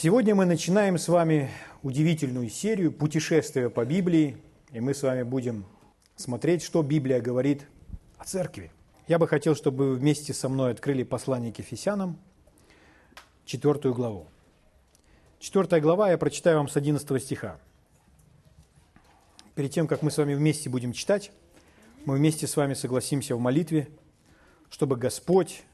Сегодня мы начинаем с вами удивительную серию «Путешествия по Библии», и мы с вами будем смотреть, что Библия говорит о церкви. Я бы хотел, чтобы вы вместе со мной открыли послание к Ефесянам, четвертую главу. Четвертая глава, я прочитаю вам с 11 стиха. Перед тем, как мы с вами вместе будем читать, мы вместе с вами согласимся в молитве, чтобы Господь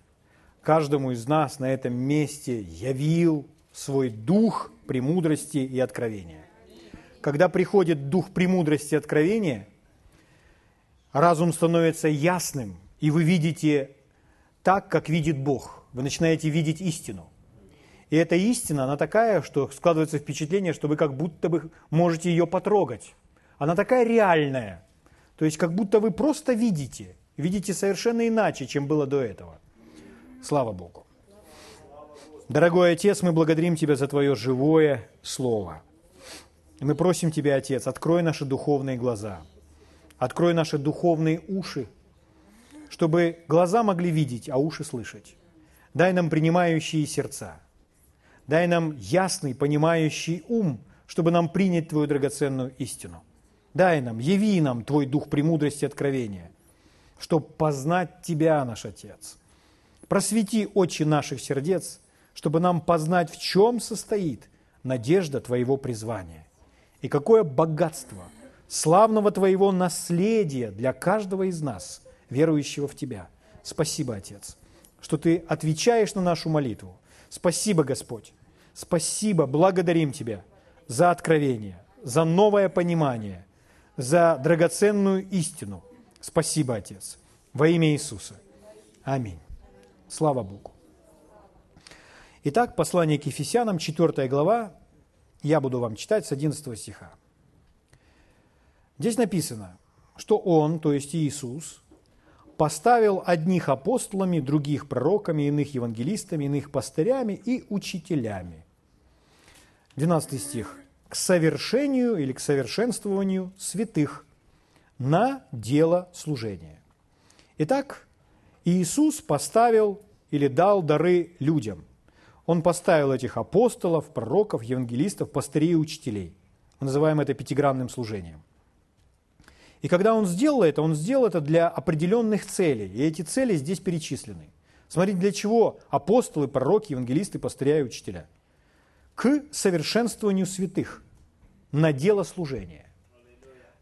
каждому из нас на этом месте явил свой дух премудрости и откровения. Когда приходит дух премудрости и откровения, разум становится ясным, и вы видите так, как видит Бог. Вы начинаете видеть истину. И эта истина, она такая, что складывается впечатление, что вы как будто бы можете ее потрогать. Она такая реальная. То есть как будто вы просто видите. Видите совершенно иначе, чем было до этого. Слава Богу. Дорогой Отец, мы благодарим Тебя за Твое живое Слово. Мы просим Тебя, Отец, открой наши духовные глаза, открой наши духовные уши, чтобы глаза могли видеть, а уши слышать. Дай нам принимающие сердца. Дай нам ясный, понимающий ум, чтобы нам принять Твою драгоценную истину. Дай нам, яви нам Твой дух премудрости и откровения, чтобы познать Тебя, наш Отец. Просвети очи наших сердец – чтобы нам познать, в чем состоит надежда Твоего призвания и какое богатство славного Твоего наследия для каждого из нас, верующего в Тебя. Спасибо, Отец, что Ты отвечаешь на нашу молитву. Спасибо, Господь. Спасибо, благодарим Тебя за откровение, за новое понимание, за драгоценную истину. Спасибо, Отец. Во имя Иисуса. Аминь. Слава Богу. Итак, послание к Ефесянам, 4 глава, я буду вам читать с 11 стиха. Здесь написано, что Он, то есть Иисус, поставил одних апостолами, других пророками, иных евангелистами, иных пастырями и учителями. 12 стих. К совершению или к совершенствованию святых на дело служения. Итак, Иисус поставил или дал дары людям – он поставил этих апостолов, пророков, евангелистов, пастырей и учителей. Мы называем это пятигранным служением. И когда он сделал это, он сделал это для определенных целей. И эти цели здесь перечислены. Смотрите, для чего апостолы, пророки, евангелисты, пастыря и учителя. К совершенствованию святых на дело служения.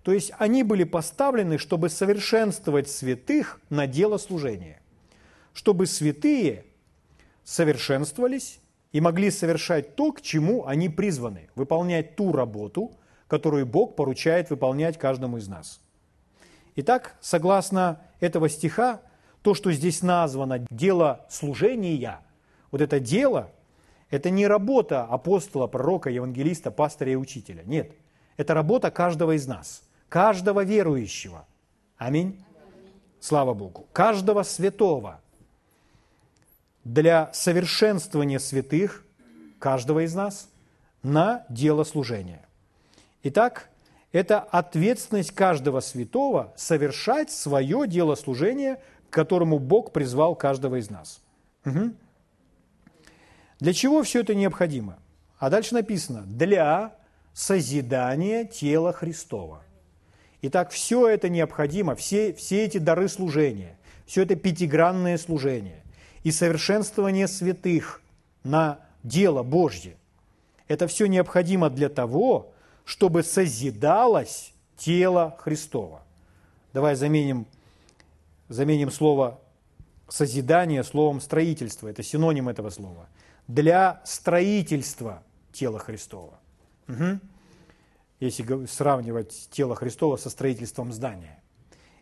То есть они были поставлены, чтобы совершенствовать святых на дело служения. Чтобы святые совершенствовались и могли совершать то, к чему они призваны, выполнять ту работу, которую Бог поручает выполнять каждому из нас. Итак, согласно этого стиха, то, что здесь названо «дело служения», вот это дело, это не работа апостола, пророка, евангелиста, пастыря и учителя. Нет, это работа каждого из нас, каждого верующего. Аминь. Слава Богу. Каждого святого для совершенствования святых, каждого из нас, на дело служения. Итак, это ответственность каждого святого совершать свое дело служения, к которому Бог призвал каждого из нас. Угу. Для чего все это необходимо? А дальше написано «для созидания тела Христова». Итак, все это необходимо, все, все эти дары служения, все это пятигранное служение и совершенствование святых на дело Божье. Это все необходимо для того, чтобы созидалось тело Христова. Давай заменим, заменим слово созидание словом строительство. Это синоним этого слова. Для строительства тела Христова. Угу. Если сравнивать тело Христова со строительством здания.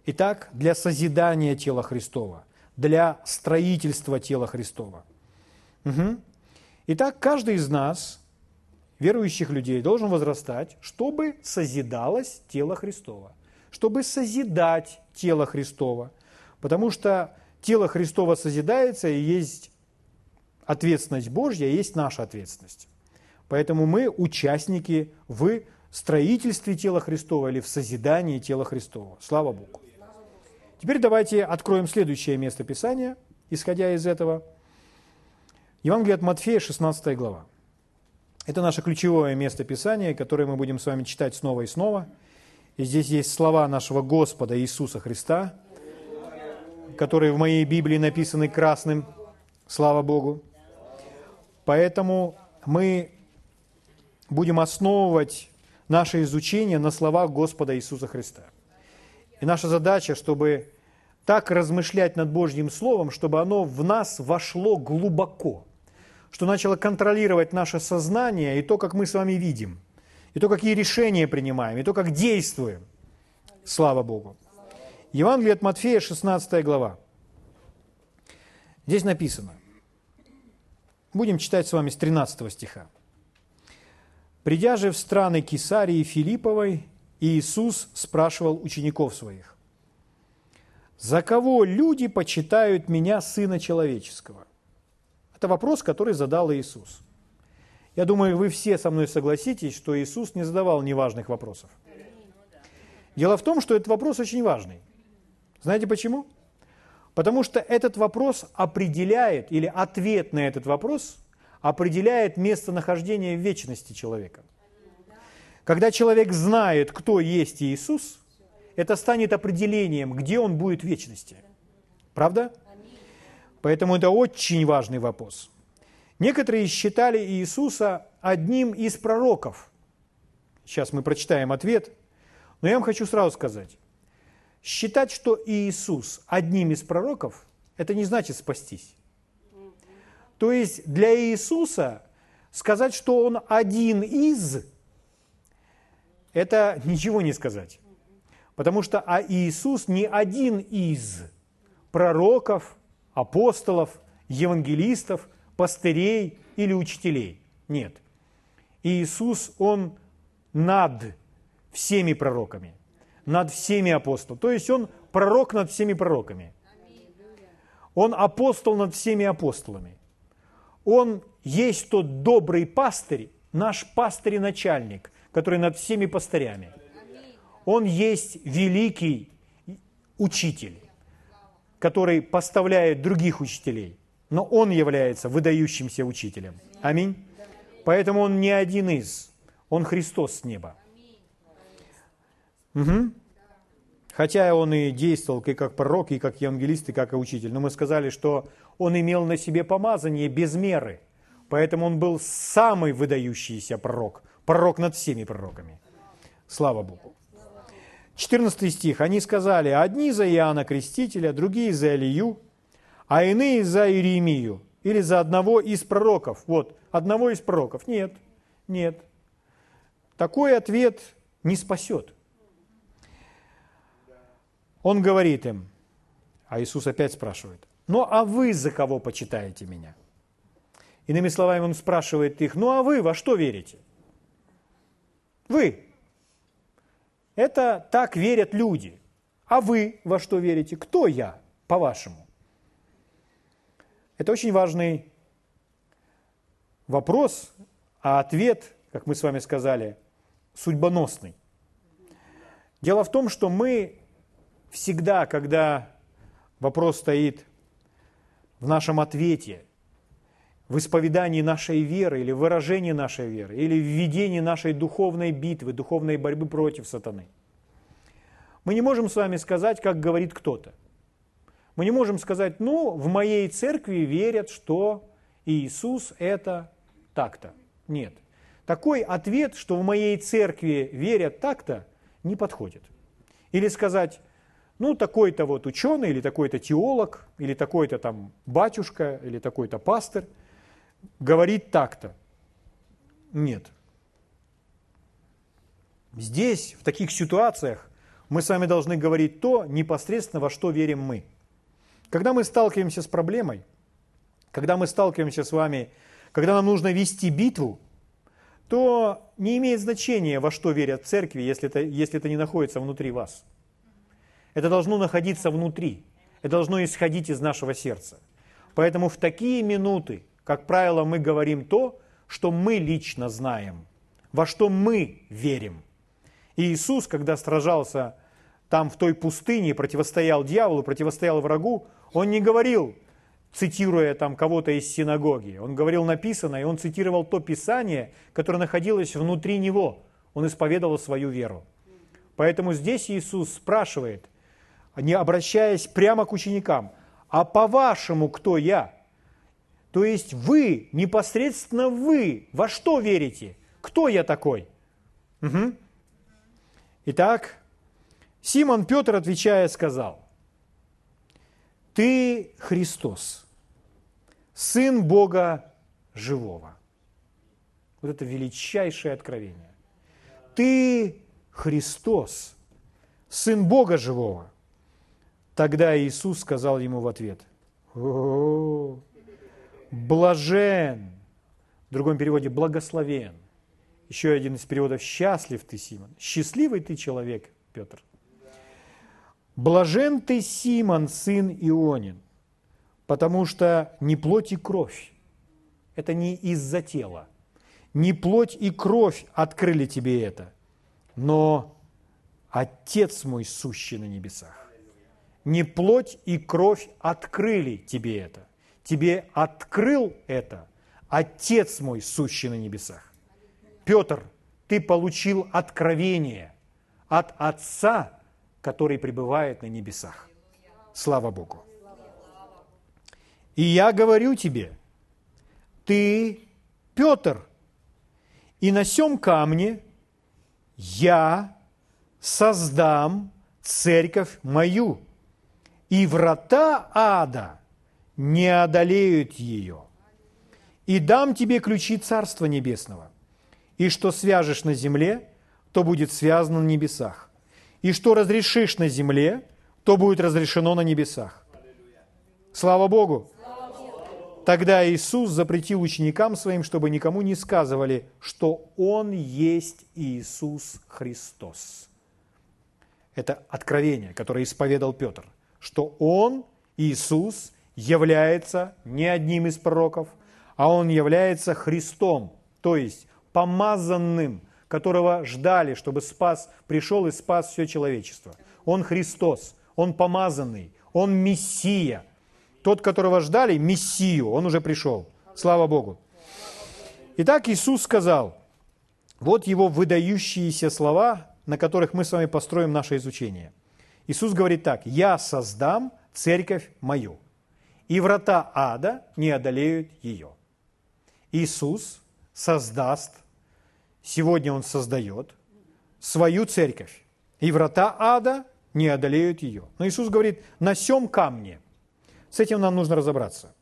Итак, для созидания тела Христова для строительства тела Христова. Угу. Итак, каждый из нас, верующих людей, должен возрастать, чтобы созидалось тело Христова, чтобы созидать тело Христова, потому что тело Христова созидается, и есть ответственность Божья, и есть наша ответственность. Поэтому мы участники в строительстве тела Христова или в созидании тела Христова. Слава Богу. Теперь давайте откроем следующее место Писания, исходя из этого. Евангелие от Матфея, 16 глава. Это наше ключевое место Писания, которое мы будем с вами читать снова и снова. И здесь есть слова нашего Господа Иисуса Христа, которые в моей Библии написаны красным, слава Богу. Поэтому мы будем основывать наше изучение на словах Господа Иисуса Христа. И наша задача, чтобы так размышлять над Божьим Словом, чтобы оно в нас вошло глубоко – что начало контролировать наше сознание и то, как мы с вами видим, и то, какие решения принимаем, и то, как действуем. Слава Богу. Евангелие от Матфея, 16 глава. Здесь написано. Будем читать с вами с 13 стиха. «Придя же в страны Кесарии Филипповой, Иисус спрашивал учеников своих, «За кого люди почитают меня, Сына Человеческого?» Это вопрос, который задал Иисус. Я думаю, вы все со мной согласитесь, что Иисус не задавал неважных вопросов. Дело в том, что этот вопрос очень важный. Знаете почему? Потому что этот вопрос определяет, или ответ на этот вопрос определяет местонахождение в вечности человека. Когда человек знает, кто есть Иисус, это станет определением, где он будет в вечности. Правда? Поэтому это очень важный вопрос. Некоторые считали Иисуса одним из пророков. Сейчас мы прочитаем ответ. Но я вам хочу сразу сказать. Считать, что Иисус одним из пророков, это не значит спастись. То есть для Иисуса сказать, что Он один из, это ничего не сказать. Потому что а Иисус не один из пророков, апостолов, евангелистов, пастырей или учителей. Нет. Иисус, Он над всеми пророками, над всеми апостолами. То есть Он пророк над всеми пророками. Он апостол над всеми апостолами. Он есть тот добрый пастырь, наш пастырь и начальник, который над всеми пастырями. Он есть великий учитель который поставляет других учителей, но он является выдающимся учителем. Аминь. Поэтому он не один из, он Христос с неба. Угу. Хотя он и действовал и как пророк, и как евангелист, и как учитель. Но мы сказали, что он имел на себе помазание без меры. Поэтому он был самый выдающийся пророк. Пророк над всеми пророками. Слава Богу. 14 стих. Они сказали, одни за Иоанна Крестителя, другие за Илью, а иные за Иеремию или за одного из пророков. Вот, одного из пророков. Нет, нет. Такой ответ не спасет. Он говорит им, а Иисус опять спрашивает, ну а вы за кого почитаете меня? Иными словами, он спрашивает их, ну а вы во что верите? Вы, это так верят люди. А вы во что верите? Кто я, по-вашему? Это очень важный вопрос, а ответ, как мы с вами сказали, судьбоносный. Дело в том, что мы всегда, когда вопрос стоит в нашем ответе, в исповедании нашей веры или в выражении нашей веры, или в ведении нашей духовной битвы, духовной борьбы против сатаны. Мы не можем с вами сказать, как говорит кто-то. Мы не можем сказать, ну, в моей церкви верят, что Иисус это так-то. Нет. Такой ответ, что в моей церкви верят так-то, не подходит. Или сказать, ну, такой-то вот ученый, или такой-то теолог, или такой-то там батюшка, или такой-то пастор – говорит так-то. Нет. Здесь, в таких ситуациях, мы с вами должны говорить то непосредственно, во что верим мы. Когда мы сталкиваемся с проблемой, когда мы сталкиваемся с вами, когда нам нужно вести битву, то не имеет значения, во что верят церкви, если это, если это не находится внутри вас. Это должно находиться внутри, это должно исходить из нашего сердца. Поэтому в такие минуты как правило, мы говорим то, что мы лично знаем, во что мы верим. И Иисус, когда сражался там в той пустыне, противостоял дьяволу, противостоял врагу, он не говорил, цитируя там кого-то из синагоги. Он говорил написано, и он цитировал то писание, которое находилось внутри него. Он исповедовал свою веру. Поэтому здесь Иисус спрашивает, не обращаясь прямо к ученикам, а по-вашему кто я? То есть вы, непосредственно вы, во что верите? Кто я такой? Угу. Итак, Симон Петр, отвечая, сказал, «Ты Христос, Сын Бога живого». Вот это величайшее откровение. «Ты Христос, Сын Бога живого». Тогда Иисус сказал ему в ответ, «О, блажен, в другом переводе благословен. Еще один из переводов «счастлив ты, Симон». Счастливый ты человек, Петр. Блажен ты, Симон, сын Ионин, потому что не плоть и кровь, это не из-за тела, не плоть и кровь открыли тебе это, но Отец мой сущий на небесах. Не плоть и кровь открыли тебе это. Тебе открыл это Отец мой сущий на небесах. Петр, ты получил откровение от Отца, который пребывает на небесах. Слава Богу. И я говорю тебе, ты Петр, и на сем камне я создам церковь мою, и врата ада не одолеют ее. И дам тебе ключи Царства Небесного. И что свяжешь на земле, то будет связано на небесах и что разрешишь на земле, то будет разрешено на небесах. Слава Богу! Тогда Иисус запретил ученикам своим, чтобы никому не сказывали, что Он есть Иисус Христос. Это откровение, которое исповедал Петр, что Он, Иисус, является не одним из пророков, а Он является Христом, то есть помазанным, которого ждали, чтобы спас, пришел и спас все человечество. Он Христос, Он помазанный, Он Мессия. Тот, которого ждали, Мессию, Он уже пришел. Слава Богу. Итак, Иисус сказал, вот Его выдающиеся слова, на которых мы с вами построим наше изучение. Иисус говорит так, «Я создам церковь мою, и врата ада не одолеют ее». Иисус создаст Сегодня Он создает свою церковь, и врата ада не одолеют ее. Но Иисус говорит, на сем камне. С этим нам нужно разобраться.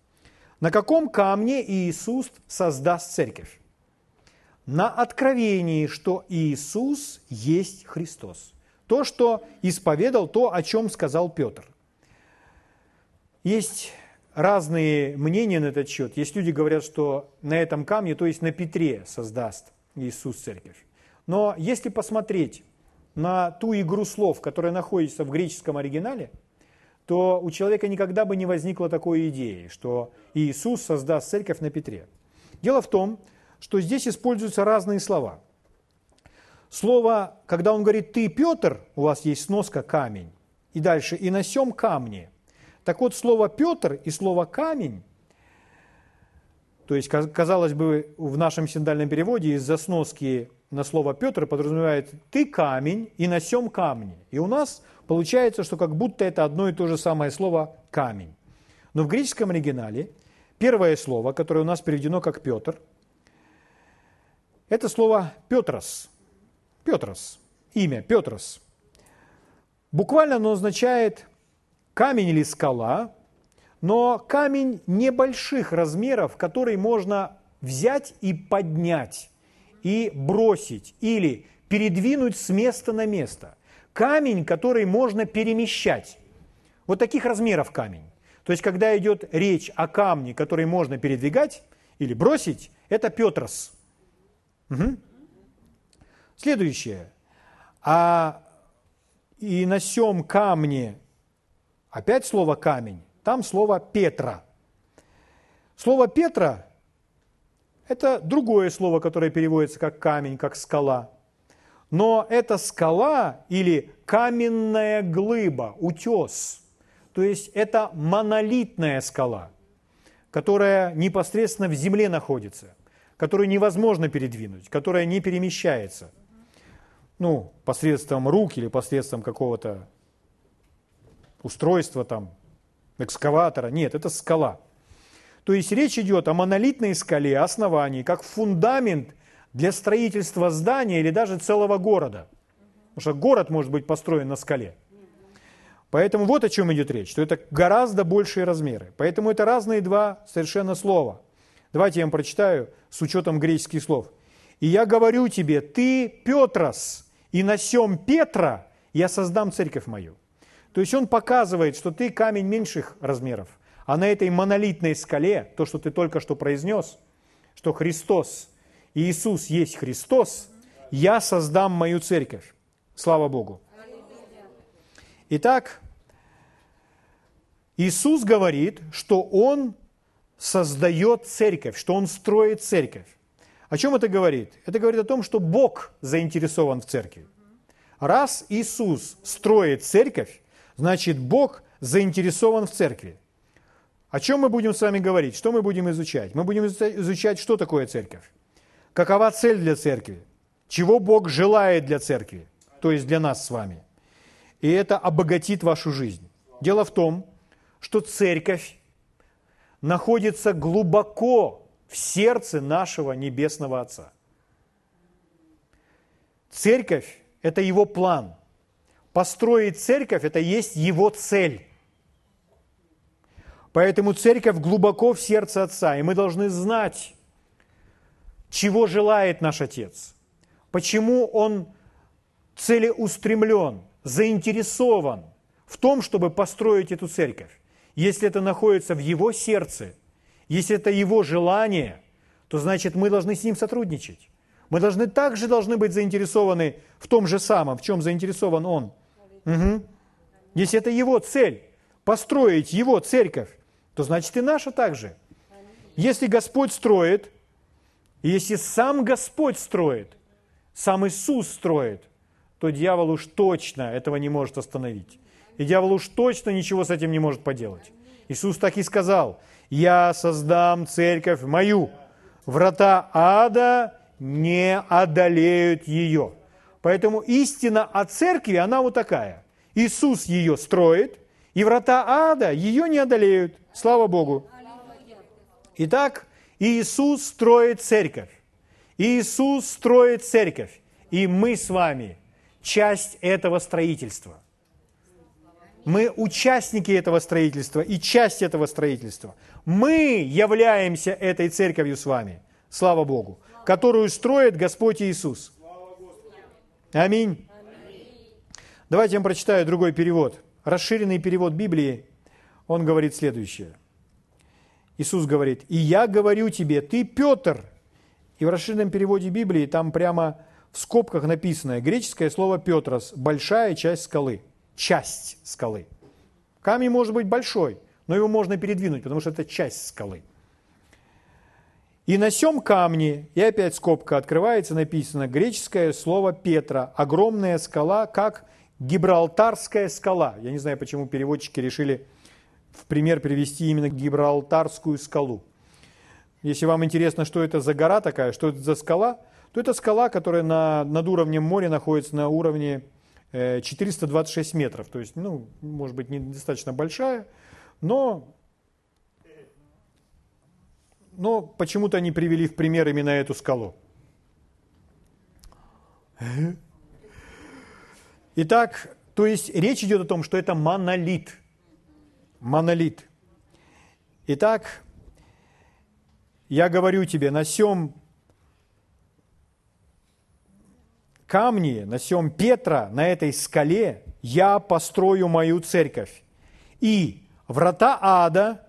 На каком камне Иисус создаст церковь? На откровении, что Иисус есть Христос. То, что исповедал, то, о чем сказал Петр. Есть разные мнения на этот счет. Есть люди, говорят, что на этом камне, то есть на Петре создаст Иисус Церковь. Но если посмотреть на ту игру слов, которая находится в греческом оригинале, то у человека никогда бы не возникло такой идеи, что Иисус создаст церковь на Петре. Дело в том, что здесь используются разные слова. Слово, когда он говорит «ты, Петр», у вас есть сноска «камень», и дальше «и на сем камне». Так вот, слово «Петр» и слово «камень» То есть, казалось бы, в нашем синдальном переводе из-за на слово Петр подразумевает «ты камень и на сем камне». И у нас получается, что как будто это одно и то же самое слово «камень». Но в греческом оригинале первое слово, которое у нас переведено как Петр, это слово Петрос. Петрос. Имя Петрос. Буквально оно означает камень или скала, но камень небольших размеров, который можно взять и поднять, и бросить, или передвинуть с места на место. Камень, который можно перемещать. Вот таких размеров камень. То есть, когда идет речь о камне, который можно передвигать или бросить, это Петрос. Угу. Следующее. А и на сем камне, опять слово камень, там слово Петра. Слово Петра – это другое слово, которое переводится как камень, как скала. Но это скала или каменная глыба, утес. То есть это монолитная скала. которая непосредственно в земле находится, которую невозможно передвинуть, которая не перемещается. Ну, посредством рук или посредством какого-то устройства там, экскаватора. Нет, это скала. То есть речь идет о монолитной скале, основании, как фундамент для строительства здания или даже целого города. Потому что город может быть построен на скале. Поэтому вот о чем идет речь, что это гораздо большие размеры. Поэтому это разные два совершенно слова. Давайте я вам прочитаю с учетом греческих слов. «И я говорю тебе, ты Петрос, и на сем Петра я создам церковь мою». То есть он показывает, что ты камень меньших размеров, а на этой монолитной скале, то, что ты только что произнес, что Христос, Иисус есть Христос, я создам мою церковь. Слава Богу. Итак, Иисус говорит, что Он создает церковь, что Он строит церковь. О чем это говорит? Это говорит о том, что Бог заинтересован в церкви. Раз Иисус строит церковь, значит Бог заинтересован в церкви. О чем мы будем с вами говорить? Что мы будем изучать? Мы будем изучать, что такое церковь. Какова цель для церкви? Чего Бог желает для церкви? То есть для нас с вами и это обогатит вашу жизнь. Дело в том, что церковь находится глубоко в сердце нашего Небесного Отца. Церковь – это его план. Построить церковь – это есть его цель. Поэтому церковь глубоко в сердце Отца, и мы должны знать, чего желает наш Отец, почему Он целеустремлен, заинтересован в том, чтобы построить эту церковь, если это находится в его сердце, если это его желание, то значит мы должны с ним сотрудничать. Мы должны также должны быть заинтересованы в том же самом, в чем заинтересован он. Угу. Если это его цель, построить его церковь, то значит и наша также. Если Господь строит, если сам Господь строит, сам Иисус строит, то дьявол уж точно этого не может остановить. И дьявол уж точно ничего с этим не может поделать. Иисус так и сказал, «Я создам церковь мою, врата ада не одолеют ее». Поэтому истина о церкви, она вот такая. Иисус ее строит, и врата ада ее не одолеют. Слава Богу. Итак, Иисус строит церковь. Иисус строит церковь. И мы с вами – часть этого строительства. Мы участники этого строительства и часть этого строительства. Мы являемся этой церковью с вами, слава Богу, которую строит Господь Иисус. Аминь. Давайте я вам прочитаю другой перевод. Расширенный перевод Библии, он говорит следующее. Иисус говорит, «И я говорю тебе, ты Петр». И в расширенном переводе Библии там прямо в скобках написано греческое слово «петрос» – большая часть скалы, часть скалы. Камень может быть большой, но его можно передвинуть, потому что это часть скалы. И на сем камне, и опять скобка открывается, написано греческое слово «Петра», огромная скала, как Гибралтарская скала. Я не знаю, почему переводчики решили в пример привести именно Гибралтарскую скалу. Если вам интересно, что это за гора такая, что это за скала, то это скала, которая на, над уровнем моря находится на уровне 426 э, метров. То есть, ну, может быть, недостаточно большая, но, но почему-то они привели в пример именно эту скалу. Итак, то есть речь идет о том, что это монолит. Монолит. Итак, я говорю тебе, на сем камни, на сем Петра, на этой скале, я построю мою церковь. И врата ада,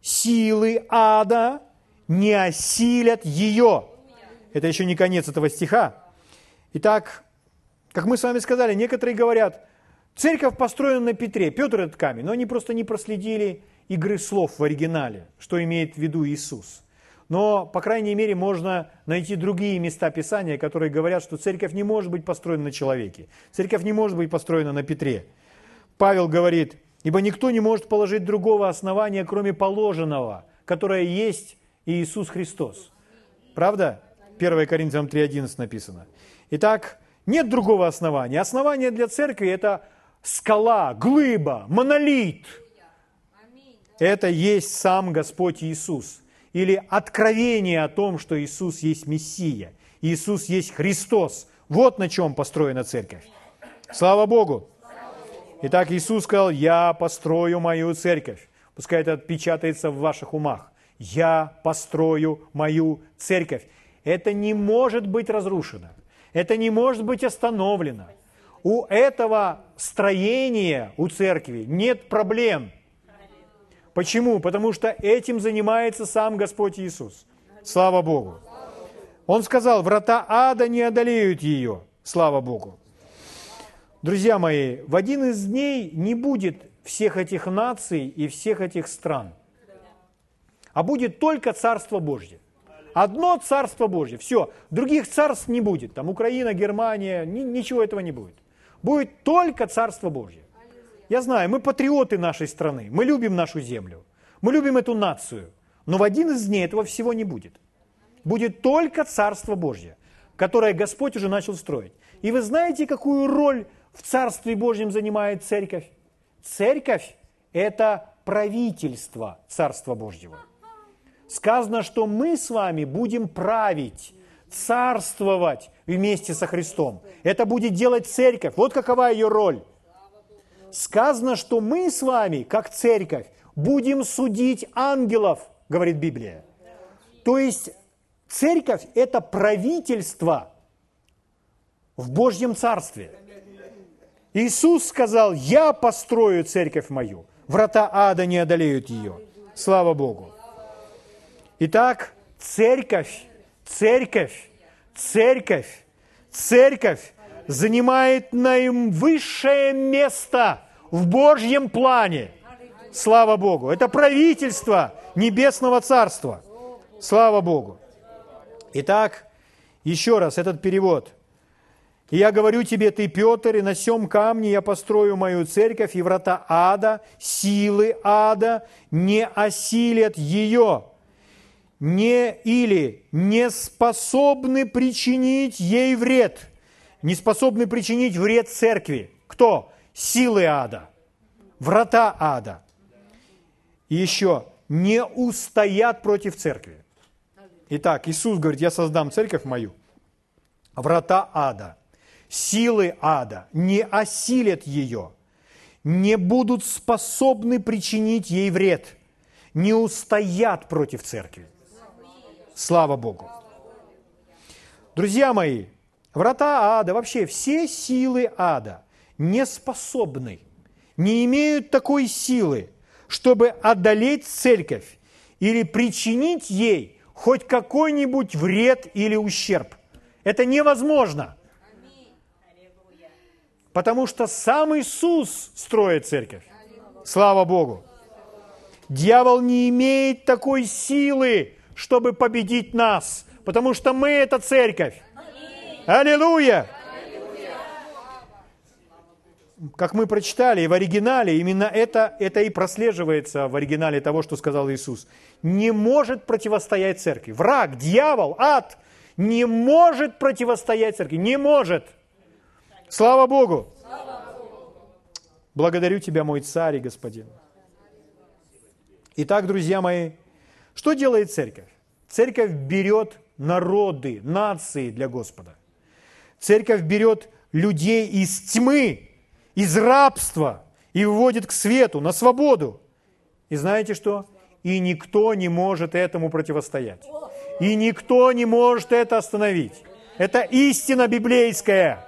силы ада не осилят ее. Это еще не конец этого стиха. Итак, как мы с вами сказали, некоторые говорят, церковь построена на Петре, Петр этот камень, но они просто не проследили игры слов в оригинале, что имеет в виду Иисус но, по крайней мере, можно найти другие места Писания, которые говорят, что церковь не может быть построена на человеке. Церковь не может быть построена на Петре. Павел говорит, ибо никто не может положить другого основания, кроме положенного, которая есть Иисус Христос. Правда? 1 Коринфянам 3.11 написано. Итак, нет другого основания. Основание для церкви – это скала, глыба, монолит. Это есть сам Господь Иисус. Или откровение о том, что Иисус есть Мессия. Иисус есть Христос. Вот на чем построена церковь. Слава Богу! Итак, Иисус сказал, я построю мою церковь. Пускай это отпечатается в ваших умах. Я построю мою церковь. Это не может быть разрушено. Это не может быть остановлено. У этого строения, у церкви, нет проблем. Почему? Потому что этим занимается сам Господь Иисус. Слава Богу. Он сказал, врата ада не одолеют ее. Слава Богу. Друзья мои, в один из дней не будет всех этих наций и всех этих стран, а будет только Царство Божье. Одно Царство Божье, все, других царств не будет, там Украина, Германия, ни, ничего этого не будет. Будет только Царство Божье. Я знаю, мы патриоты нашей страны, мы любим нашу землю, мы любим эту нацию, но в один из дней этого всего не будет. Будет только Царство Божье, которое Господь уже начал строить. И вы знаете, какую роль в Царстве Божьем занимает церковь? Церковь – это правительство Царства Божьего. Сказано, что мы с вами будем править, царствовать вместе со Христом. Это будет делать церковь. Вот какова ее роль. Сказано, что мы с вами, как церковь, будем судить ангелов, говорит Библия. То есть церковь – это правительство в Божьем Царстве – Иисус сказал, я построю церковь мою, врата ада не одолеют ее. Слава Богу. Итак, церковь, церковь, церковь, церковь занимает наивысшее место в Божьем плане. Слава Богу. Это правительство Небесного Царства. Слава Богу. Итак, еще раз этот перевод – и я говорю тебе, ты, Петр, и на сем камне я построю мою церковь, и врата ада, силы ада не осилят ее, не или не способны причинить ей вред, не способны причинить вред церкви. Кто? Силы ада, врата ада. И еще, не устоят против церкви. Итак, Иисус говорит, я создам церковь мою, врата ада – силы ада не осилят ее, не будут способны причинить ей вред, не устоят против церкви. Слава Богу. Друзья мои, врата ада, вообще все силы ада не способны, не имеют такой силы, чтобы одолеть церковь или причинить ей хоть какой-нибудь вред или ущерб. Это невозможно – Потому что сам Иисус строит церковь. Слава Богу. Дьявол не имеет такой силы, чтобы победить нас, потому что мы это церковь. Аллилуйя! Как мы прочитали в оригинале, именно это, это и прослеживается в оригинале того, что сказал Иисус. Не может противостоять церкви. Враг, дьявол, ад не может противостоять церкви. Не может. Слава Богу! Благодарю Тебя, мой царь и господин. Итак, друзья мои, что делает церковь? Церковь берет народы, нации для Господа. Церковь берет людей из тьмы, из рабства и выводит к свету, на свободу. И знаете что? И никто не может этому противостоять. И никто не может это остановить. Это истина библейская.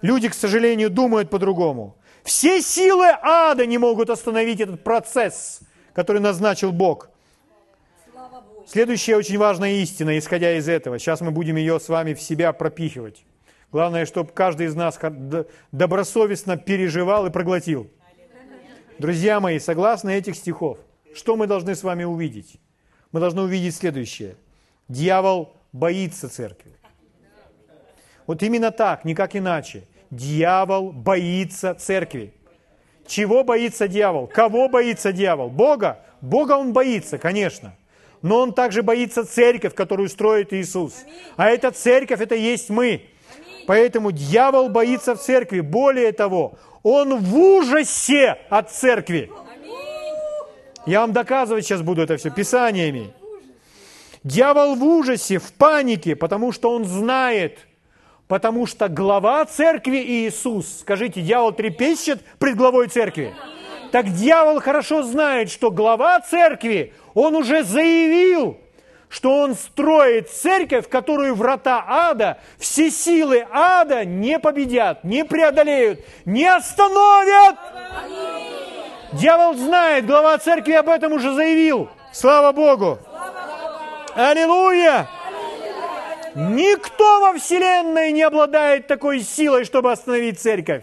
Люди, к сожалению, думают по-другому. Все силы ада не могут остановить этот процесс, который назначил Бог. Следующая очень важная истина, исходя из этого. Сейчас мы будем ее с вами в себя пропихивать. Главное, чтобы каждый из нас добросовестно переживал и проглотил. Друзья мои, согласно этих стихов, что мы должны с вами увидеть? Мы должны увидеть следующее. Дьявол боится церкви. Вот именно так, никак иначе. Дьявол боится церкви. Чего боится дьявол? Кого боится дьявол? Бога? Бога он боится, конечно. Но он также боится церковь, которую строит Иисус. А эта церковь, это есть мы. Поэтому дьявол боится в церкви. Более того, он в ужасе от церкви. Я вам доказывать сейчас буду это все писаниями. Дьявол в ужасе, в панике, потому что он знает, потому что глава церкви Иисус, скажите, дьявол трепещет пред главой церкви? Так дьявол хорошо знает, что глава церкви, он уже заявил, что он строит церковь, которую врата ада, все силы ада не победят, не преодолеют, не остановят. Дьявол знает, глава церкви об этом уже заявил. Слава Богу! Аллилуйя! Никто во Вселенной не обладает такой силой, чтобы остановить церковь.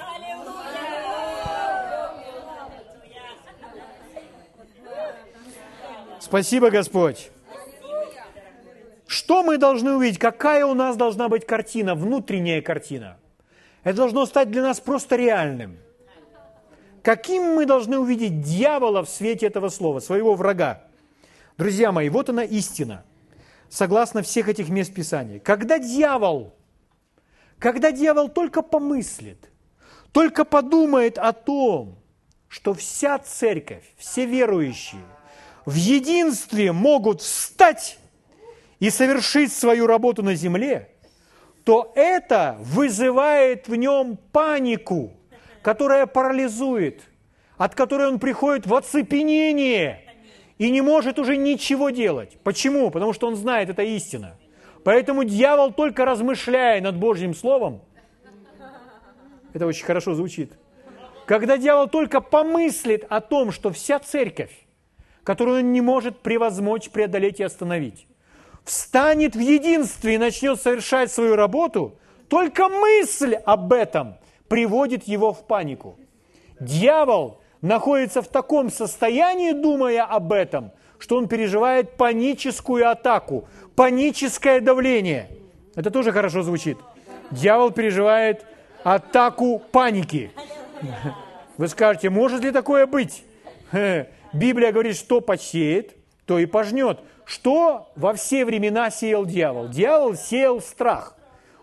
Спасибо, Господь. Что мы должны увидеть? Какая у нас должна быть картина, внутренняя картина? Это должно стать для нас просто реальным. Каким мы должны увидеть дьявола в свете этого слова, своего врага? Друзья мои, вот она истина, согласно всех этих мест Писания. Когда дьявол, когда дьявол только помыслит, только подумает о том, что вся церковь, все верующие в единстве могут встать и совершить свою работу на земле, то это вызывает в нем панику, которая парализует, от которой он приходит в оцепенение и не может уже ничего делать. Почему? Потому что он знает, это истина. Поэтому дьявол, только размышляя над Божьим Словом, это очень хорошо звучит, когда дьявол только помыслит о том, что вся церковь, которую он не может превозмочь, преодолеть и остановить, встанет в единстве и начнет совершать свою работу, только мысль об этом приводит его в панику. Дьявол находится в таком состоянии, думая об этом, что он переживает паническую атаку, паническое давление. Это тоже хорошо звучит. Дьявол переживает атаку паники. Вы скажете, может ли такое быть? Библия говорит, что посеет, то и пожнет. Что во все времена сеял дьявол? Дьявол сеял страх.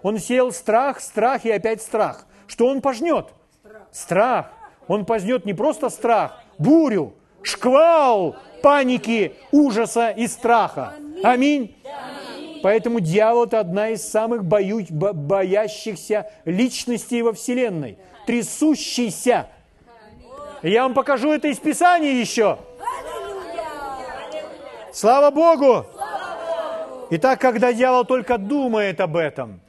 Он сеял страх, страх и опять страх. Что он пожнет? Страх. Он пожнет не просто страх, бурю, шквал паники, ужаса и страха. Аминь. Поэтому дьявол – это одна из самых бою, боящихся личностей во Вселенной, трясущийся. Я вам покажу это из Писания еще. Слава Богу! Итак, когда дьявол только думает об этом,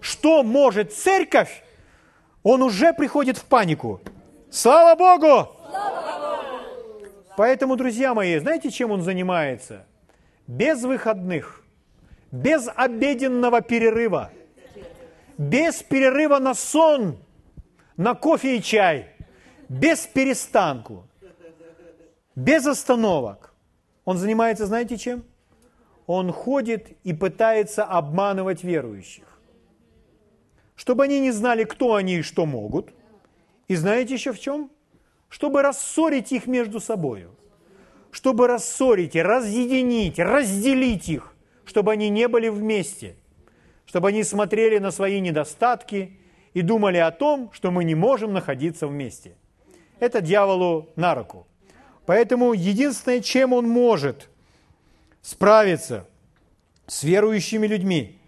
что может церковь, он уже приходит в панику. Слава Богу! Поэтому, друзья мои, знаете, чем он занимается? Без выходных, без обеденного перерыва, без перерыва на сон, на кофе и чай, без перестанку, без остановок. Он занимается, знаете чем? Он ходит и пытается обманывать верующих. Чтобы они не знали, кто они и что могут. И знаете еще в чем? Чтобы рассорить их между собой. Чтобы рассорить, разъединить, разделить их. Чтобы они не были вместе. Чтобы они смотрели на свои недостатки и думали о том, что мы не можем находиться вместе. Это дьяволу на руку. Поэтому единственное, чем он может справиться с верующими людьми,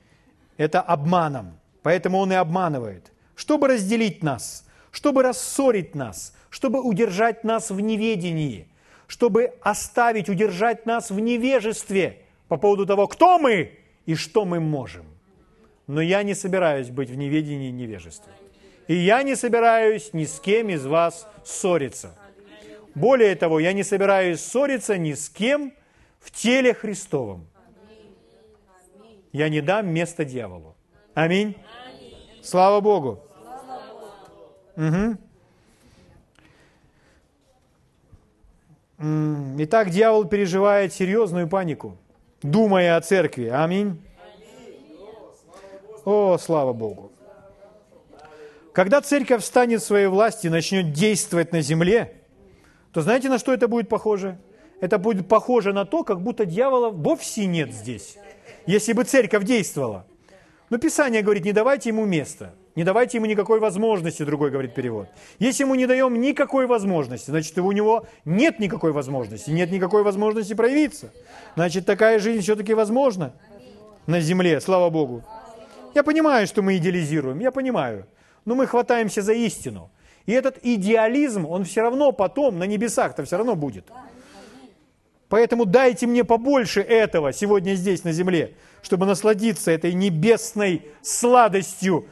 это обманом. Поэтому он и обманывает. Чтобы разделить нас, чтобы рассорить нас, чтобы удержать нас в неведении, чтобы оставить, удержать нас в невежестве по поводу того, кто мы и что мы можем. Но я не собираюсь быть в неведении и невежестве. И я не собираюсь ни с кем из вас ссориться – более того, я не собираюсь ссориться ни с кем в теле Христовом. Я не дам место дьяволу. Аминь. Слава Богу. Угу. Итак, дьявол переживает серьезную панику, думая о церкви. Аминь. О, слава Богу. Когда церковь встанет в своей власти и начнет действовать на земле – то знаете, на что это будет похоже? это будет похоже на то, как будто дьявола вовсе нет здесь, если бы церковь действовала. Но Писание говорит, не давайте ему места, не давайте ему никакой возможности, другой говорит перевод. Если ему не даем никакой возможности, значит, у него нет никакой возможности, нет никакой возможности проявиться. Значит, такая жизнь все-таки возможна на земле, слава Богу. Я понимаю, что мы идеализируем, я понимаю, но мы хватаемся за истину. И этот идеализм, он все равно потом на небесах-то все равно будет. Поэтому дайте мне побольше этого сегодня здесь, на земле, чтобы насладиться этой небесной сладостью,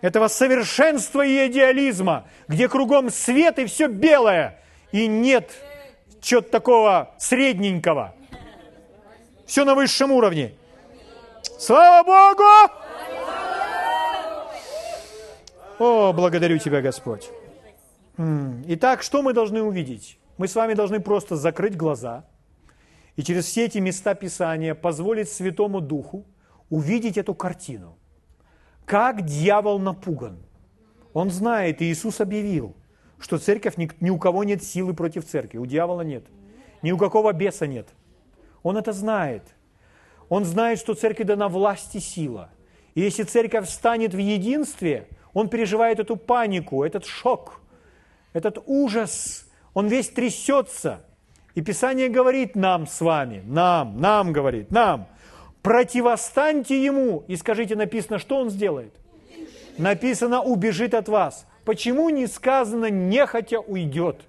этого совершенства и идеализма, где кругом свет и все белое, и нет чего-то такого средненького. Все на высшем уровне. Слава Богу! О, благодарю Тебя, Господь. Итак, что мы должны увидеть? Мы с вами должны просто закрыть глаза и через все эти места Писания позволить Святому Духу увидеть эту картину. Как дьявол напуган. Он знает, и Иисус объявил, что церковь, ни, у кого нет силы против церкви, у дьявола нет, ни у какого беса нет. Он это знает. Он знает, что церкви дана власть и сила. И если церковь встанет в единстве, он переживает эту панику, этот шок – этот ужас, он весь трясется. И Писание говорит нам с вами, нам, нам говорит, нам, противостаньте ему и скажите, написано, что он сделает? Написано, убежит от вас. Почему не сказано, нехотя уйдет?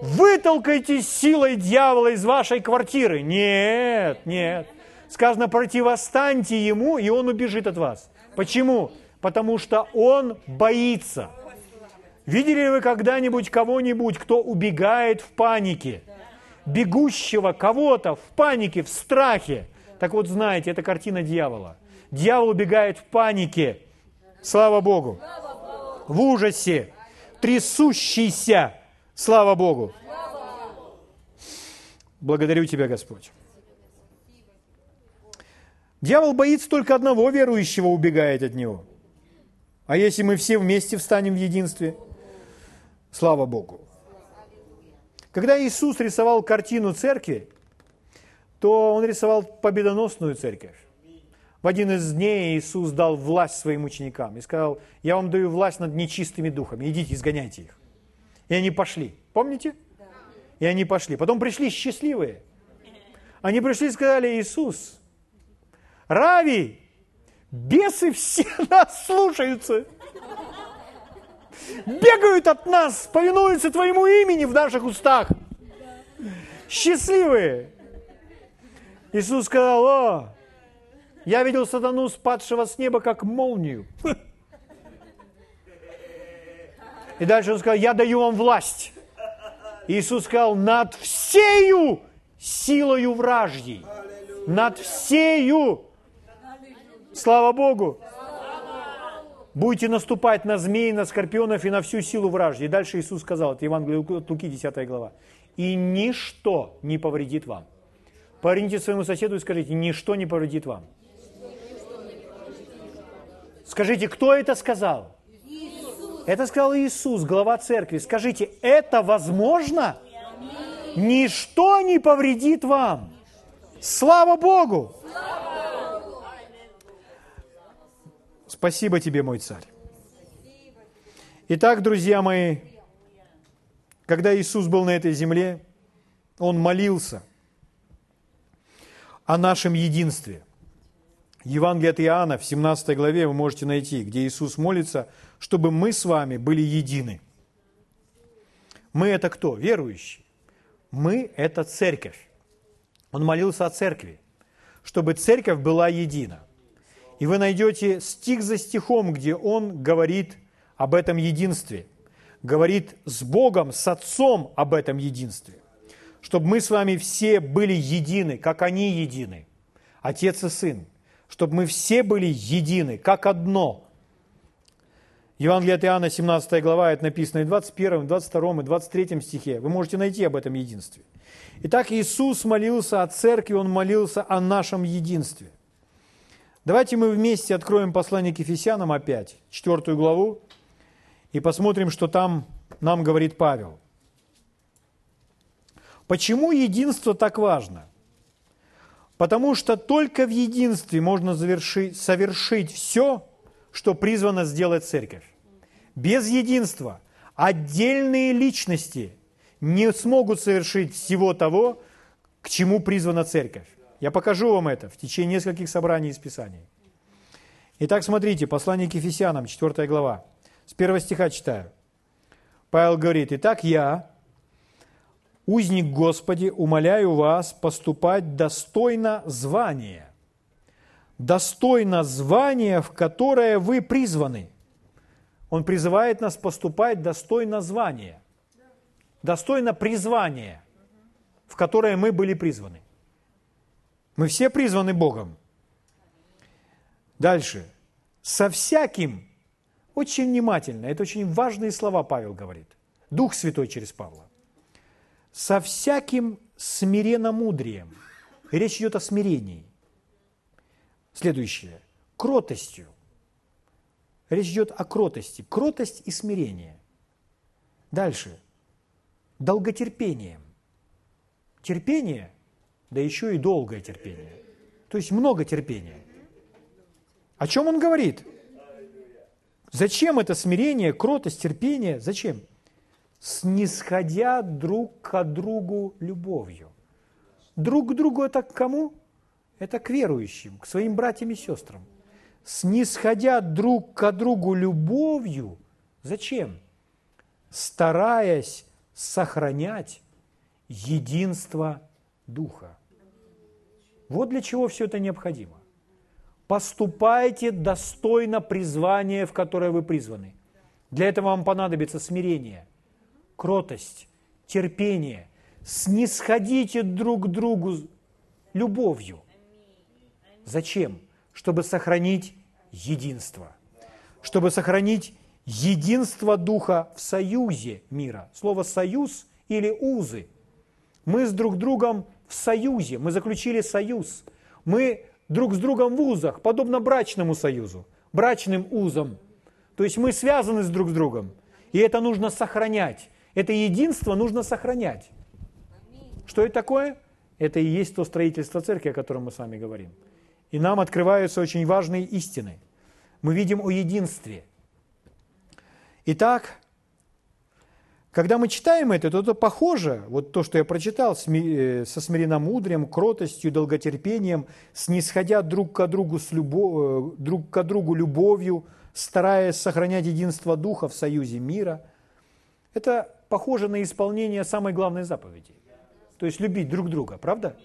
Вытолкайте силой дьявола из вашей квартиры. Нет, нет. Сказано, противостаньте ему, и он убежит от вас. Почему? Потому что он боится – Видели ли вы когда-нибудь кого-нибудь, кто убегает в панике? Бегущего кого-то в панике, в страхе. Так вот, знаете, это картина дьявола. Дьявол убегает в панике. Слава Богу. В ужасе. Трясущийся. Слава Богу. Благодарю Тебя, Господь. Дьявол боится только одного верующего, убегает от него. А если мы все вместе встанем в единстве – Слава Богу. Когда Иисус рисовал картину церкви, то Он рисовал победоносную церковь. В один из дней Иисус дал власть своим ученикам и сказал, я вам даю власть над нечистыми духами, идите, изгоняйте их. И они пошли. Помните? И они пошли. Потом пришли счастливые. Они пришли и сказали, Иисус, Рави, бесы все нас слушаются бегают от нас, повинуются Твоему имени в наших устах. Счастливые. Иисус сказал, о, я видел сатану, спадшего с неба, как молнию. И дальше он сказал, я даю вам власть. Иисус сказал, над всею силою вражьей. Над всею. Слава Богу будете наступать на змей, на скорпионов и на всю силу вражьей. Дальше Иисус сказал, это Евангелие от Луки, 10 глава. И ничто не повредит вам. Поверните своему соседу и скажите, ничто не повредит вам. Скажите, кто это сказал? Иисус. Это сказал Иисус, глава церкви. Скажите, это возможно? Ничто не повредит вам. Слава Богу! Слава Спасибо тебе, мой царь. Итак, друзья мои, когда Иисус был на этой земле, Он молился о нашем единстве. Евангелие от Иоанна в 17 главе вы можете найти, где Иисус молится, чтобы мы с вами были едины. Мы это кто? Верующие. Мы это церковь. Он молился о церкви, чтобы церковь была едина – и вы найдете стих за стихом, где он говорит об этом единстве, говорит с Богом, с Отцом об этом единстве, чтобы мы с вами все были едины, как они едины, Отец и Сын, чтобы мы все были едины, как одно. Евангелие от Иоанна, 17 глава, это написано и в 21, 22 и 23 стихе. Вы можете найти об этом единстве. Итак, Иисус молился о церкви, Он молился о нашем единстве – Давайте мы вместе откроем послание к Ефесянам опять, четвертую главу, и посмотрим, что там нам говорит Павел. Почему единство так важно? Потому что только в единстве можно завершить, совершить все, что призвано сделать церковь. Без единства отдельные личности не смогут совершить всего того, к чему призвана церковь. Я покажу вам это в течение нескольких собраний из Писаний. Итак, смотрите, послание к Ефесянам, 4 глава. С первого стиха читаю. Павел говорит, «Итак я, узник Господи, умоляю вас поступать достойно звания, достойно звания, в которое вы призваны». Он призывает нас поступать достойно звания, достойно призвания, в которое мы были призваны. Мы все призваны Богом. Дальше. Со всяким, очень внимательно, это очень важные слова Павел говорит. Дух Святой через Павла. Со всяким смиренномудрием. Речь идет о смирении. Следующее. Кротостью. Речь идет о кротости. Кротость и смирение. Дальше. Долготерпением. Терпение – да еще и долгое терпение. То есть много терпения. О чем он говорит? Зачем это смирение, кротость, терпение? Зачем? Снисходя друг к другу любовью. Друг к другу это к кому? Это к верующим, к своим братьям и сестрам. Снисходя друг к другу любовью. Зачем? Стараясь сохранять единство Духа. Вот для чего все это необходимо. Поступайте достойно призвания, в которое вы призваны. Для этого вам понадобится смирение, кротость, терпение. Снисходите друг к другу любовью. Зачем? Чтобы сохранить единство. Чтобы сохранить единство Духа в союзе мира. Слово «союз» или «узы». Мы с друг другом в союзе, мы заключили союз. Мы друг с другом в узах, подобно брачному союзу, брачным узам. То есть мы связаны с друг с другом. И это нужно сохранять. Это единство нужно сохранять. Что это такое? Это и есть то строительство церкви, о котором мы с вами говорим. И нам открываются очень важные истины. Мы видим о единстве. Итак, когда мы читаем это, то это похоже, вот то, что я прочитал, э, со смиренномудрием, кротостью, долготерпением, снисходя друг к другу, с любов, э, друг к другу любовью, стараясь сохранять единство Духа в союзе мира. Это похоже на исполнение самой главной заповеди. То есть любить друг друга, правда?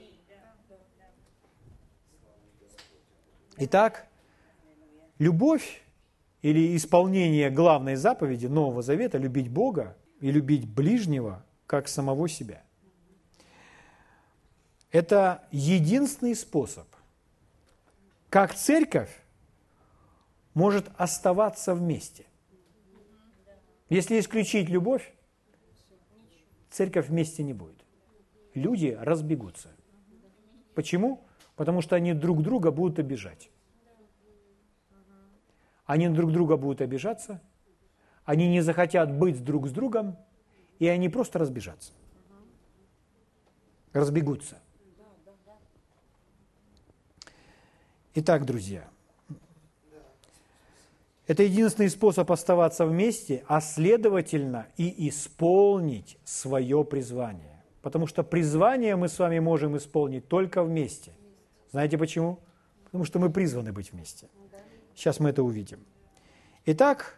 Итак, любовь или исполнение главной заповеди Нового Завета, любить Бога, и любить ближнего, как самого себя. Это единственный способ, как церковь может оставаться вместе. Если исключить любовь, церковь вместе не будет. Люди разбегутся. Почему? Потому что они друг друга будут обижать. Они друг друга будут обижаться – они не захотят быть друг с другом, и они просто разбежатся. Разбегутся. Итак, друзья, это единственный способ оставаться вместе, а следовательно и исполнить свое призвание. Потому что призвание мы с вами можем исполнить только вместе. Знаете почему? Потому что мы призваны быть вместе. Сейчас мы это увидим. Итак,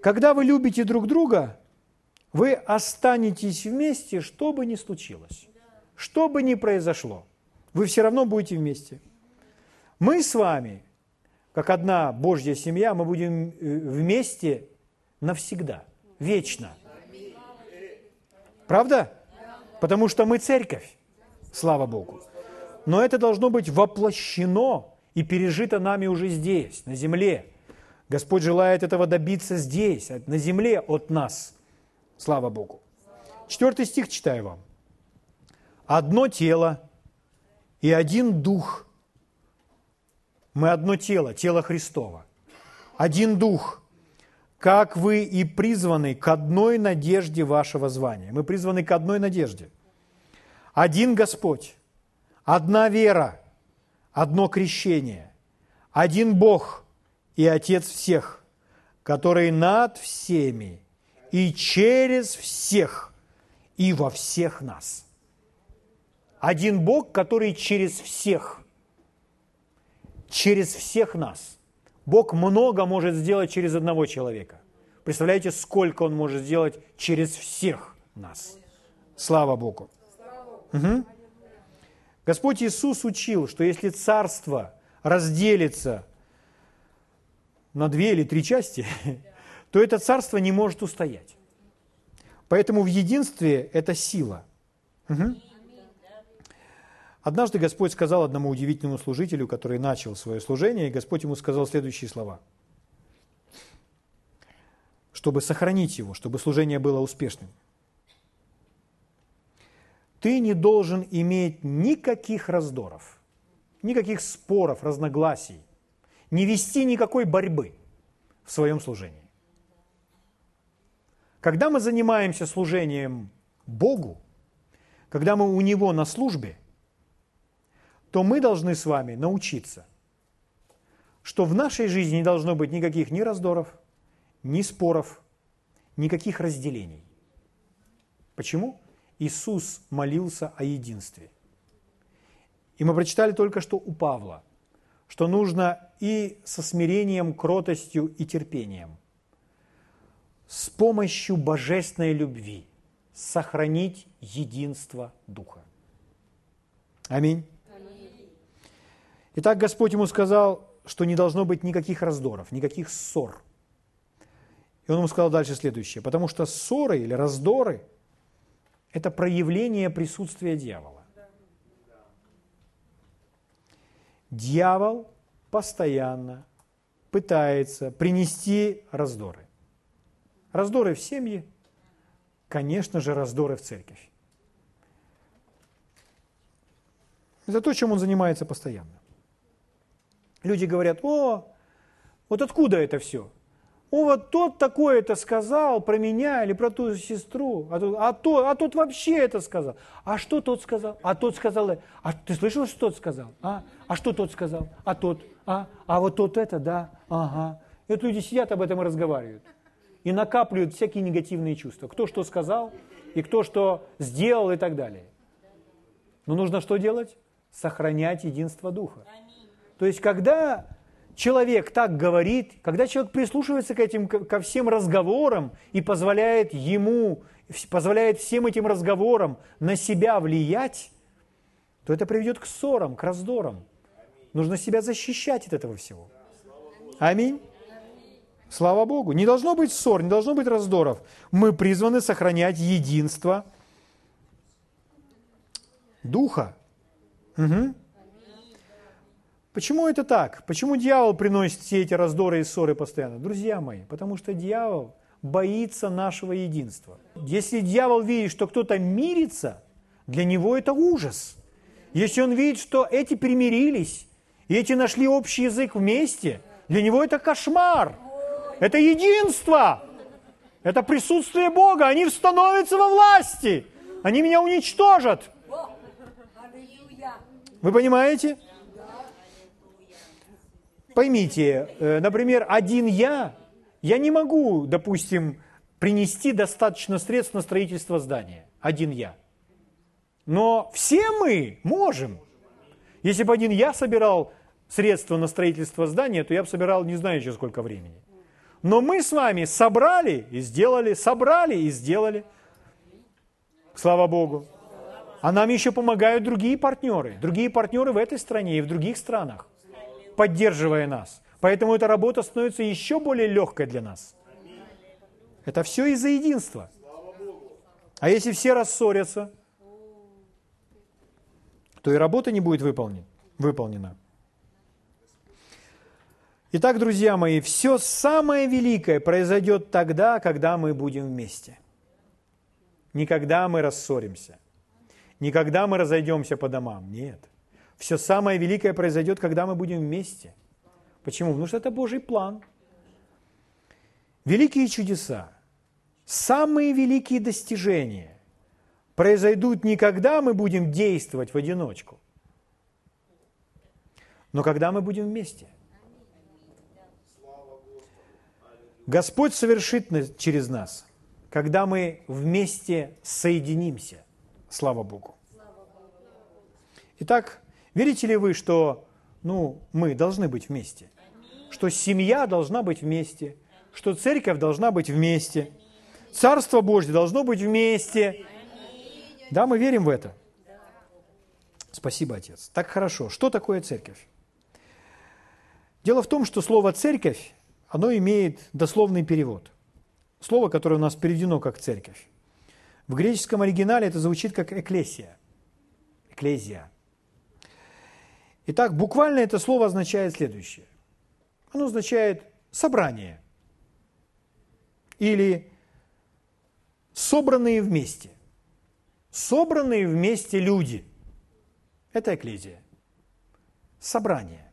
когда вы любите друг друга, вы останетесь вместе, что бы ни случилось, что бы ни произошло. Вы все равно будете вместе. Мы с вами, как одна Божья семья, мы будем э, вместе навсегда, вечно. Правда? Потому что мы церковь, слава Богу. Но это должно быть воплощено и пережито нами уже здесь, на земле – Господь желает этого добиться здесь, на земле от нас. Слава Богу. Четвертый стих читаю вам. Одно тело и один дух. Мы одно тело, тело Христова. Один дух, как вы и призваны к одной надежде вашего звания. Мы призваны к одной надежде. один Господь, одна вера, одно крещение, один Бог и Отец всех, который над всеми и через всех и во всех нас. Один Бог, который через всех, через всех нас. Бог много может сделать через одного человека. Представляете, сколько Он может сделать через всех нас. Слава Богу. Угу. Господь Иисус учил, что если царство разделится на две или три части, то это царство не может устоять. Поэтому в единстве это сила. Угу. Однажды Господь сказал одному удивительному служителю, который начал свое служение, и Господь ему сказал следующие слова. Чтобы сохранить его, чтобы служение было успешным – ты не должен иметь никаких раздоров, никаких споров, разногласий, не вести никакой борьбы в своем служении. Когда мы занимаемся служением Богу, когда мы у Него на службе, то мы должны с вами научиться, что в нашей жизни не должно быть никаких ни раздоров, ни споров, никаких разделений. Почему? Иисус молился о единстве. И мы прочитали только что у Павла, что нужно и со смирением, кротостью и терпением, с помощью божественной любви сохранить единство Духа. Аминь. Итак, Господь ему сказал, что не должно быть никаких раздоров, никаких ссор. И он ему сказал дальше следующее, потому что ссоры или раздоры – это проявление присутствия дьявола. Дьявол постоянно пытается принести раздоры. Раздоры в семье, конечно же, раздоры в церковь. Это то, чем он занимается постоянно. Люди говорят, о, вот откуда это все? О, вот тот такое это сказал про меня или про ту сестру, а тот, а, тот, а тот вообще это сказал. А что тот сказал? А тот сказал, а ты слышал, что тот сказал? А, а что тот сказал? А тот, а, а вот тот это, да, ага. И вот люди сидят об этом и разговаривают. И накапливают всякие негативные чувства. Кто что сказал, и кто что сделал и так далее. Но нужно что делать? Сохранять единство Духа. То есть, когда человек так говорит, когда человек прислушивается к этим, ко всем разговорам и позволяет ему, позволяет всем этим разговорам на себя влиять, то это приведет к ссорам, к раздорам. Нужно себя защищать от этого всего. Аминь. Слава Богу. Не должно быть ссор, не должно быть раздоров. Мы призваны сохранять единство Духа. Угу. Почему это так? Почему дьявол приносит все эти раздоры и ссоры постоянно? Друзья мои, потому что дьявол боится нашего единства. Если дьявол видит, что кто-то мирится, для него это ужас. Если он видит, что эти примирились, и эти нашли общий язык вместе, для него это кошмар. Это единство. Это присутствие Бога. Они становятся во власти. Они меня уничтожат. Вы понимаете? Поймите, э, например, один я, я не могу, допустим, принести достаточно средств на строительство здания. Один я. Но все мы можем. Если бы один я собирал средства на строительство здания, то я бы собирал не знаю еще сколько времени. Но мы с вами собрали и сделали, собрали и сделали. Слава Богу. А нам еще помогают другие партнеры. Другие партнеры в этой стране и в других странах поддерживая нас. Поэтому эта работа становится еще более легкой для нас. Это все из-за единства. А если все рассорятся, то и работа не будет выполнена. Итак, друзья мои, все самое великое произойдет тогда, когда мы будем вместе. Никогда мы рассоримся. Никогда мы разойдемся по домам. Нет. Все самое великое произойдет, когда мы будем вместе. Почему? Потому что это Божий план. Великие чудеса, самые великие достижения произойдут не когда мы будем действовать в одиночку, но когда мы будем вместе. Господь совершит через нас, когда мы вместе соединимся. Слава Богу. Итак, верите ли вы, что ну, мы должны быть вместе? Что семья должна быть вместе, что церковь должна быть вместе, Царство Божье должно быть вместе. Да, мы верим в это. Спасибо, Отец. Так хорошо. Что такое церковь? Дело в том, что слово «церковь», оно имеет дословный перевод. Слово, которое у нас переведено как «церковь». В греческом оригинале это звучит как «эклесия». «Экклезия». Итак, буквально это слово означает следующее. Оно означает «собрание» или «собранные вместе». Собранные вместе люди – это эклезия. Собрание.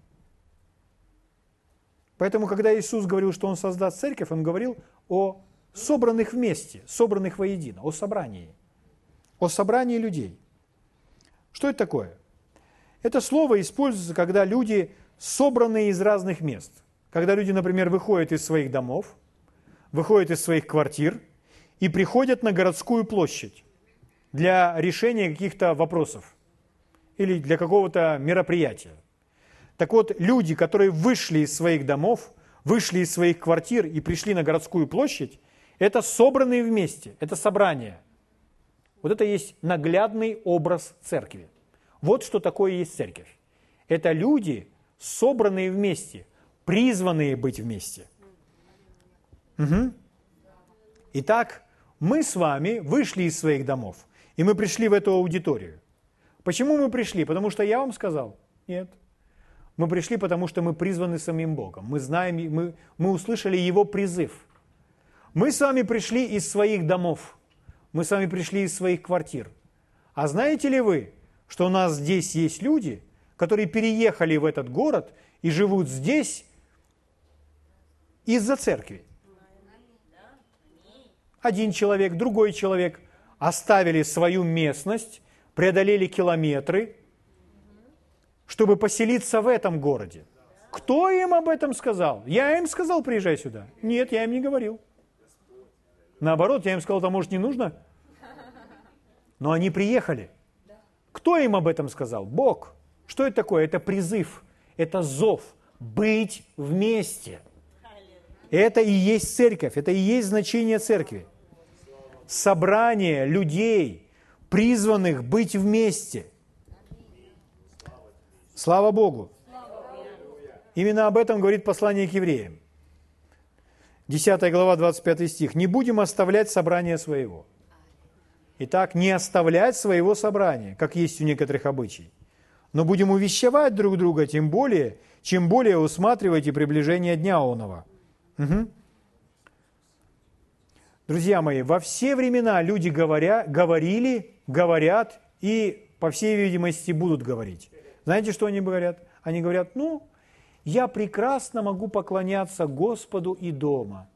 Поэтому, когда Иисус говорил, что Он создаст церковь, Он говорил о собранных вместе, собранных воедино, о собрании, о собрании людей. Что это такое? Это слово используется, когда люди собраны из разных мест. Когда люди, например, выходят из своих домов, выходят из своих квартир и приходят на городскую площадь для решения каких-то вопросов или для какого-то мероприятия. Так вот, люди, которые вышли из своих домов, вышли из своих квартир и пришли на городскую площадь, это собранные вместе, это собрание. Вот это есть наглядный образ церкви. Вот что такое есть церковь. Это люди, собранные вместе, призванные быть вместе. Угу. Итак, мы с вами вышли из своих домов, и мы пришли в эту аудиторию. Почему мы пришли? Потому что я вам сказал? Нет. Мы пришли, потому что мы призваны самим Богом. Мы знаем, мы, мы услышали Его призыв. Мы с вами пришли из своих домов. Мы с вами пришли из своих квартир. А знаете ли вы, что у нас здесь есть люди, которые переехали в этот город и живут здесь из-за церкви. Один человек, другой человек оставили свою местность, преодолели километры, чтобы поселиться в этом городе. Кто им об этом сказал? Я им сказал, приезжай сюда. Нет, я им не говорил. Наоборот, я им сказал, там может не нужно. Но они приехали. Кто им об этом сказал? Бог. Что это такое? Это призыв, это зов быть вместе. Это и есть церковь, это и есть значение церкви. Собрание людей, призванных быть вместе. Слава Богу. Именно об этом говорит послание к евреям. 10 глава, 25 стих. «Не будем оставлять собрание своего». Итак, не оставлять своего собрания, как есть у некоторых обычаев, но будем увещевать друг друга, тем более, чем более усматривайте приближение Дня Онова. Угу. Друзья мои, во все времена люди говоря, говорили, говорят и, по всей видимости, будут говорить. Знаете, что они говорят? Они говорят, ну, я прекрасно могу поклоняться Господу и дома.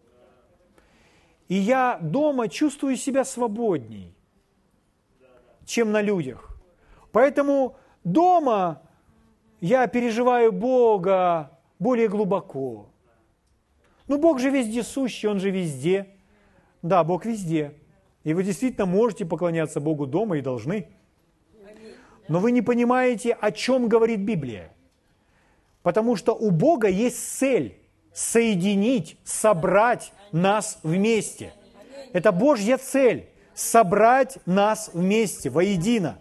И я дома чувствую себя свободней чем на людях. Поэтому дома я переживаю Бога более глубоко. Ну, Бог же везде сущий, Он же везде. Да, Бог везде. И вы действительно можете поклоняться Богу дома и должны. Но вы не понимаете, о чем говорит Библия. Потому что у Бога есть цель соединить, собрать нас вместе. Это Божья цель собрать нас вместе, воедино.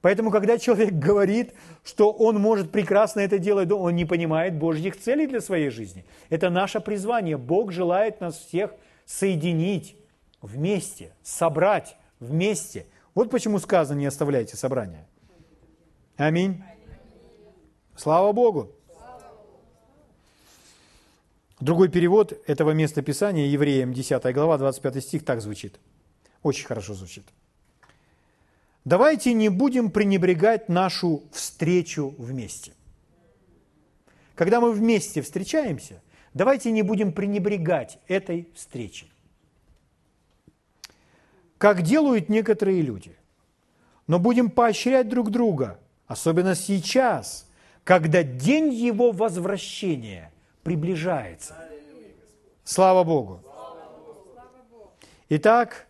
Поэтому, когда человек говорит, что он может прекрасно это делать, он не понимает Божьих целей для своей жизни. Это наше призвание. Бог желает нас всех соединить вместе, собрать вместе. Вот почему сказано, не оставляйте собрания. Аминь. Слава Богу. Другой перевод этого места Писания, Евреям 10 глава, 25 стих, так звучит. Очень хорошо звучит. Давайте не будем пренебрегать нашу встречу вместе. Когда мы вместе встречаемся, давайте не будем пренебрегать этой встречей. Как делают некоторые люди, но будем поощрять друг друга, особенно сейчас, когда день его возвращения приближается. Слава Богу! Итак,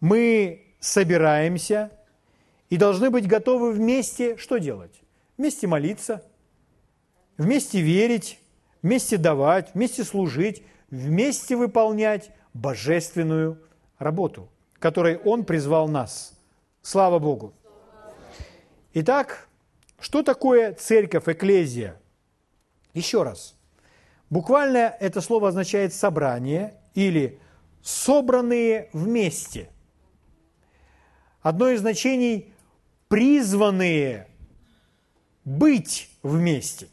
мы собираемся и должны быть готовы вместе что делать? Вместе молиться, вместе верить, вместе давать, вместе служить, вместе выполнять божественную работу, которой Он призвал нас. Слава Богу! Итак, что такое церковь, эклезия? Еще раз. Буквально это слово означает собрание или собранные вместе. Одно из значений – призванные быть вместе.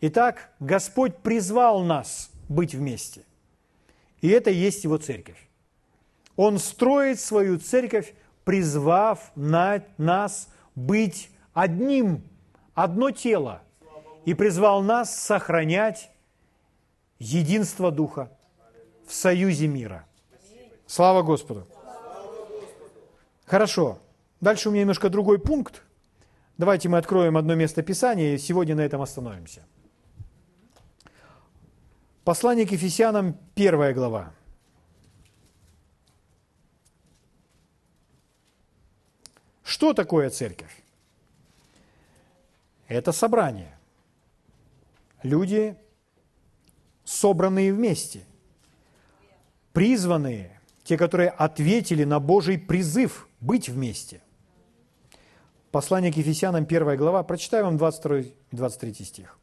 Итак, Господь призвал нас быть вместе. И это есть Его церковь. Он строит свою церковь, призвав на нас быть одним, одно тело, и призвал нас сохранять единство Духа в союзе мира. Слава Господу! Хорошо. Дальше у меня немножко другой пункт. Давайте мы откроем одно место Писания и сегодня на этом остановимся. Послание к Ефесянам, первая глава. Что такое церковь? Это собрание. Люди, собранные вместе, призванные, те, которые ответили на Божий призыв быть вместе. Послание к Ефесянам, 1 глава, прочитаю вам 22 и 23 стих.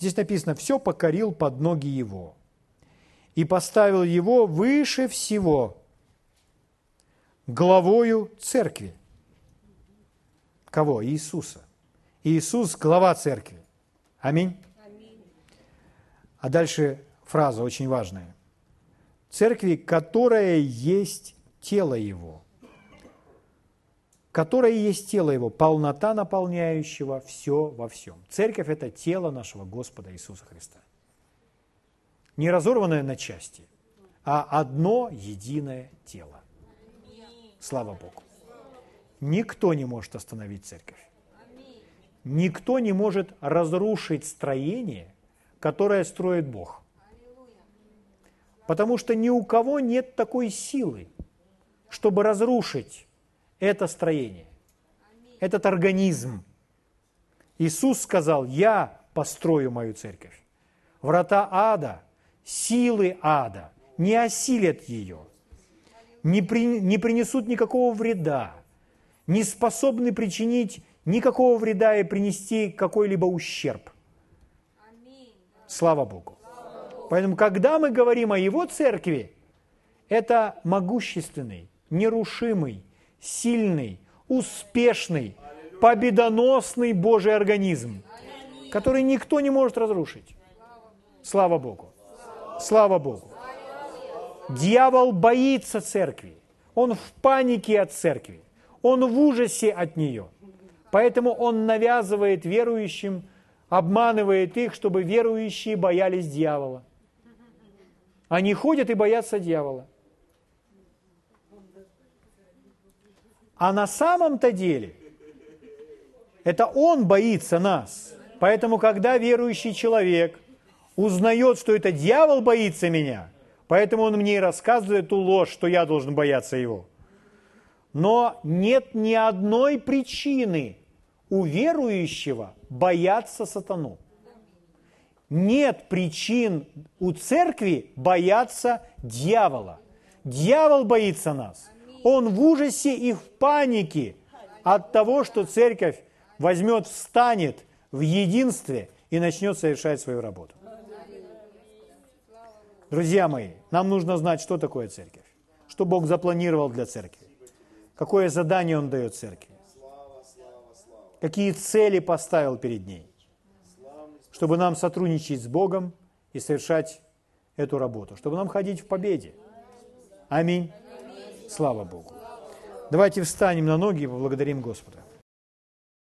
Здесь написано, все покорил под ноги его и поставил его выше всего, главою церкви. Кого? Иисуса. Иисус – глава церкви. Аминь. А дальше фраза очень важная. Церкви, которая есть тело Его. Которая есть тело Его, полнота наполняющего все во всем. Церковь – это тело нашего Господа Иисуса Христа. Не разорванное на части, а одно единое тело. Слава Богу. Никто не может остановить церковь. Никто не может разрушить строение, которое строит Бог. Потому что ни у кого нет такой силы, чтобы разрушить это строение, этот организм. Иисус сказал, я построю мою церковь. Врата ада, силы ада не осилят ее, не, при, не принесут никакого вреда, не способны причинить никакого вреда и принести какой-либо ущерб. Слава Богу. Поэтому, когда мы говорим о Его церкви, это могущественный, нерушимый, сильный, успешный, победоносный Божий организм, который никто не может разрушить. Слава Богу. Слава Богу. Дьявол боится церкви. Он в панике от церкви. Он в ужасе от нее. Поэтому он навязывает верующим, обманывает их, чтобы верующие боялись дьявола. Они ходят и боятся дьявола. А на самом-то деле это он боится нас. Поэтому, когда верующий человек узнает, что это дьявол боится меня, поэтому он мне и рассказывает ту ложь, что я должен бояться его – но нет ни одной причины у верующего бояться сатану. Нет причин у церкви бояться дьявола. Дьявол боится нас. Он в ужасе и в панике от того, что церковь возьмет, встанет в единстве и начнет совершать свою работу. Друзья мои, нам нужно знать, что такое церковь, что Бог запланировал для церкви. Какое задание Он дает церкви? Какие цели поставил перед ней? Чтобы нам сотрудничать с Богом и совершать эту работу, чтобы нам ходить в победе. Аминь. Слава Богу. Давайте встанем на ноги и поблагодарим Господа.